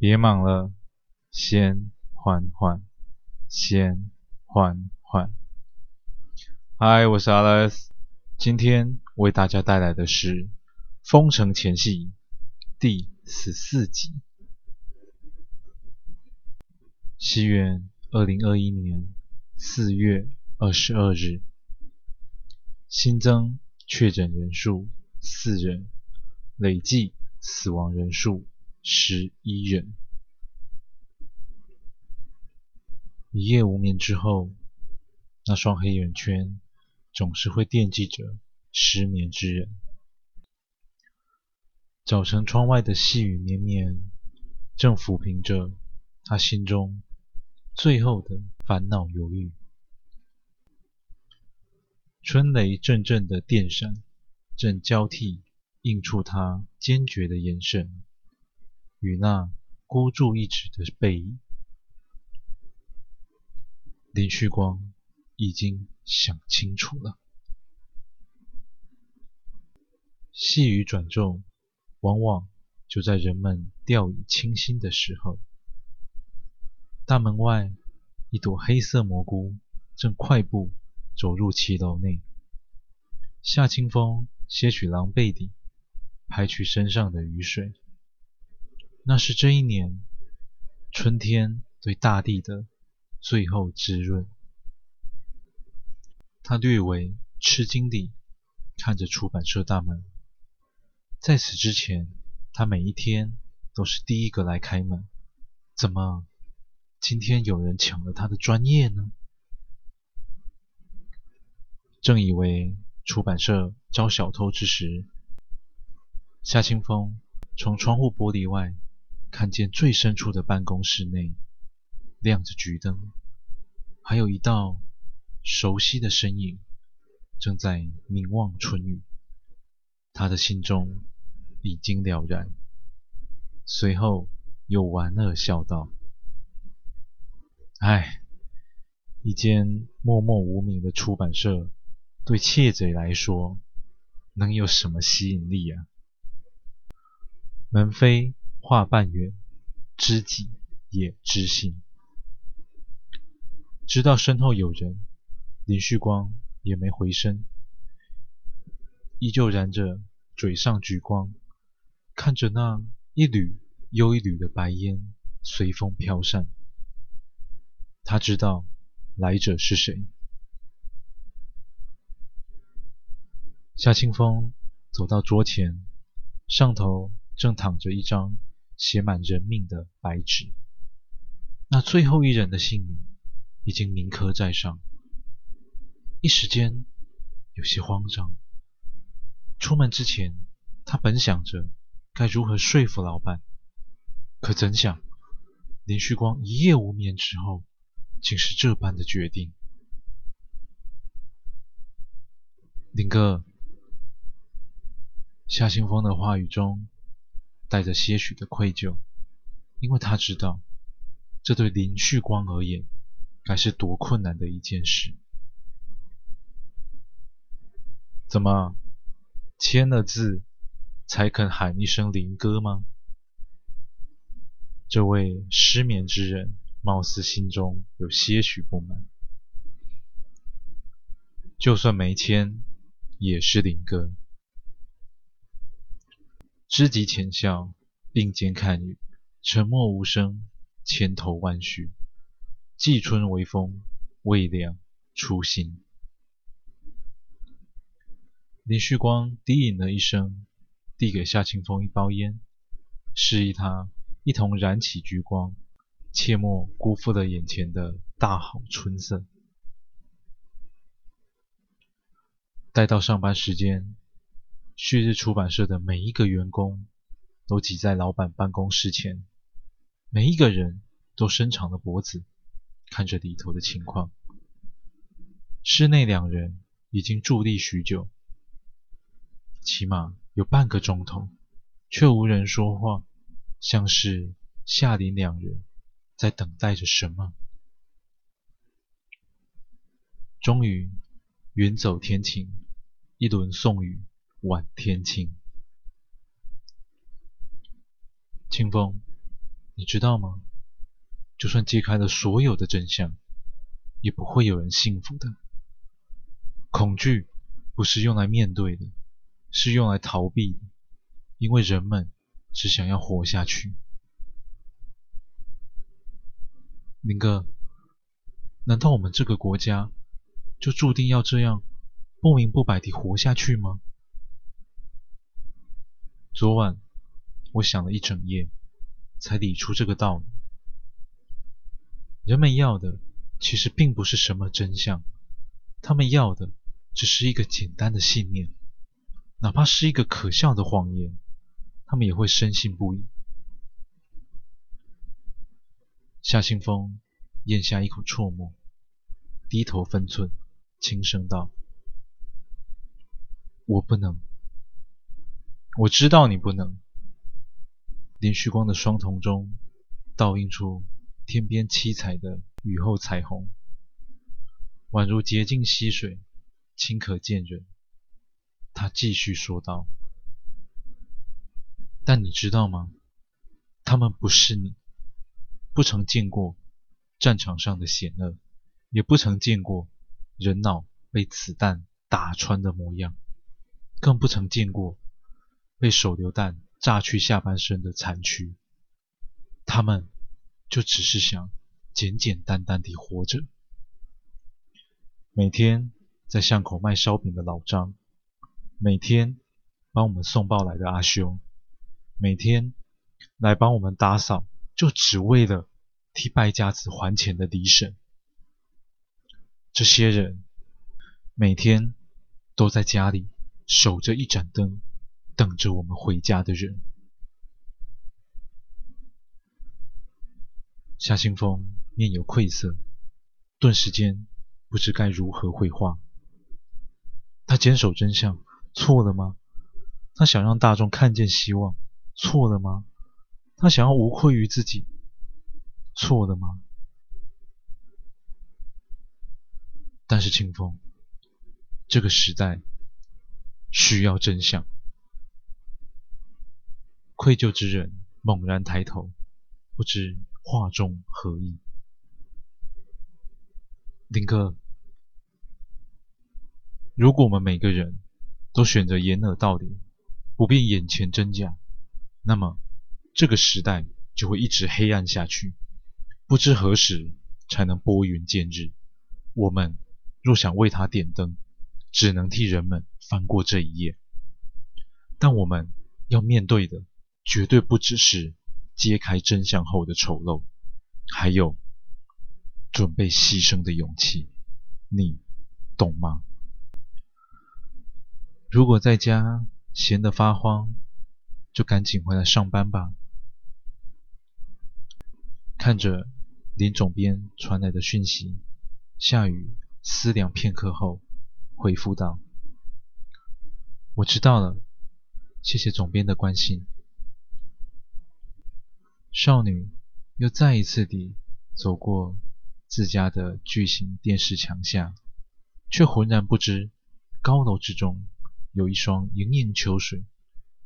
别忙了，先缓缓，先缓缓。嗨，我是 Alex，今天为大家带来的是《封城前夕》第十四集。西元二零二一年四月二十二日，新增确诊人数四人，累计死亡人数十一人。一夜无眠之后，那双黑眼圈总是会惦记着失眠之人。早晨窗外的细雨绵绵，正抚平着他心中最后的烦恼犹豫。春雷阵阵的电闪，正交替映出他坚决的眼神与那孤注一掷的背影。林旭光已经想清楚了。细雨转骤，往往就在人们掉以轻心的时候。大门外，一朵黑色蘑菇正快步走入骑楼内。夏清风些许狼狈地拍去身上的雨水，那是这一年春天对大地的。最后滋润。他略微吃惊地看着出版社大门。在此之前，他每一天都是第一个来开门。怎么，今天有人抢了他的专业呢？正以为出版社招小偷之时，夏清风从窗户玻璃外看见最深处的办公室内。亮着橘灯，还有一道熟悉的身影正在凝望春雨。他的心中已经了然，随后又莞尔笑道：“唉，一间默默无名的出版社，对窃贼来说，能有什么吸引力啊？门扉话半圆，知己也知心。”知道身后有人，林旭光也没回声，依旧燃着嘴上橘光，看着那一缕又一缕的白烟随风飘散。他知道来者是谁。夏清风走到桌前，上头正躺着一张写满人命的白纸，那最后一人的姓名。已经铭刻在上，一时间有些慌张。出门之前，他本想着该如何说服老板，可怎想林旭光一夜无眠之后，竟是这般的决定。林哥，夏清风的话语中带着些许的愧疚，因为他知道，这对林旭光而言。该是多困难的一件事！怎么签了字才肯喊一声林哥吗？这位失眠之人貌似心中有些许不满。就算没签，也是林哥。知己浅笑，并肩看雨，沉默无声，千头万绪。季春微风，未凉初心。林旭光低吟了一声，递给夏清风一包烟，示意他一同燃起橘光，切莫辜负了眼前的大好春色。待到上班时间，旭日出版社的每一个员工都挤在老板办公室前，每一个人都伸长了脖子。看着里头的情况，室内两人已经伫立许久，起码有半个钟头，却无人说话，像是夏林两人在等待着什么。终于，云走天晴，一轮送雨晚天晴。清风，你知道吗？就算揭开了所有的真相，也不会有人幸福的。恐惧不是用来面对的，是用来逃避的，因为人们只想要活下去。林哥，难道我们这个国家就注定要这样不明不白地活下去吗？昨晚我想了一整夜，才理出这个道理。人们要的其实并不是什么真相，他们要的只是一个简单的信念，哪怕是一个可笑的谎言，他们也会深信不疑。夏清风咽下一口唾沫，低头分寸，轻声道：“我不能，我知道你不能。”连续光的双瞳中倒映出天边七彩的雨后彩虹，宛如洁净溪水，清可见人。他继续说道：“但你知道吗？他们不是你。”不曾见过战场上的险恶，也不曾见过人脑被子弹打穿的模样，更不曾见过被手榴弹炸去下半身的残躯。他们就只是想简简单单地活着。每天在巷口卖烧饼的老张，每天帮我们送报来的阿兄，每天来帮我们打扫。就只为了替败家子还钱的李婶，这些人每天都在家里守着一盏灯，等着我们回家的人。夏清风面有愧色，顿时间不知该如何回话。他坚守真相，错了吗？他想让大众看见希望，错了吗？他想要无愧于自己，错了吗？但是清风，这个时代需要真相。愧疚之人猛然抬头，不知话中何意。林哥，如果我们每个人都选择掩耳盗铃，不辨眼前真假，那么。这个时代就会一直黑暗下去，不知何时才能拨云见日。我们若想为他点灯，只能替人们翻过这一页。但我们要面对的，绝对不只是揭开真相后的丑陋，还有准备牺牲的勇气。你懂吗？如果在家闲得发慌，就赶紧回来上班吧。看着林总编传来的讯息，夏雨思量片刻后回复道：“我知道了，谢谢总编的关心。”少女又再一次地走过自家的巨型电视墙下，却浑然不知高楼之中有一双盈盈秋水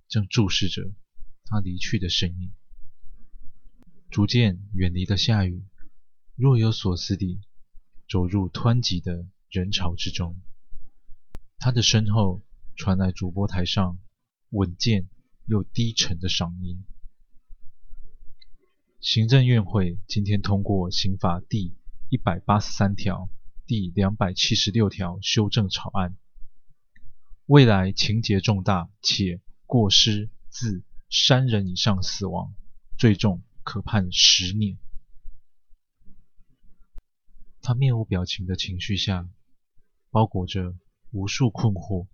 正注视着她离去的身影。逐渐远离的夏雨，若有所思地走入湍急的人潮之中。他的身后传来主播台上稳健又低沉的嗓音：“行政院会今天通过刑法第一百八十三条、第两百七十六条修正草案，未来情节重大且过失致三人以上死亡，最重。”可判十年。他面无表情的情绪下，包裹着无数困惑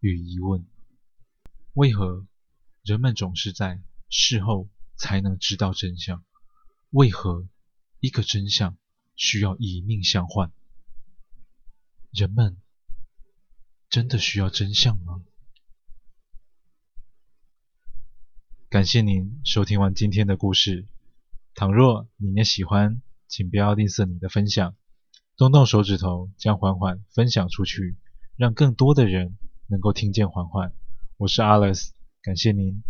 与疑问。为何人们总是在事后才能知道真相？为何一个真相需要以命相换？人们真的需要真相吗？感谢您收听完今天的故事。倘若你也喜欢，请不要吝啬你的分享，动动手指头将缓缓分享出去，让更多的人能够听见缓缓。我是 Alice，感谢您。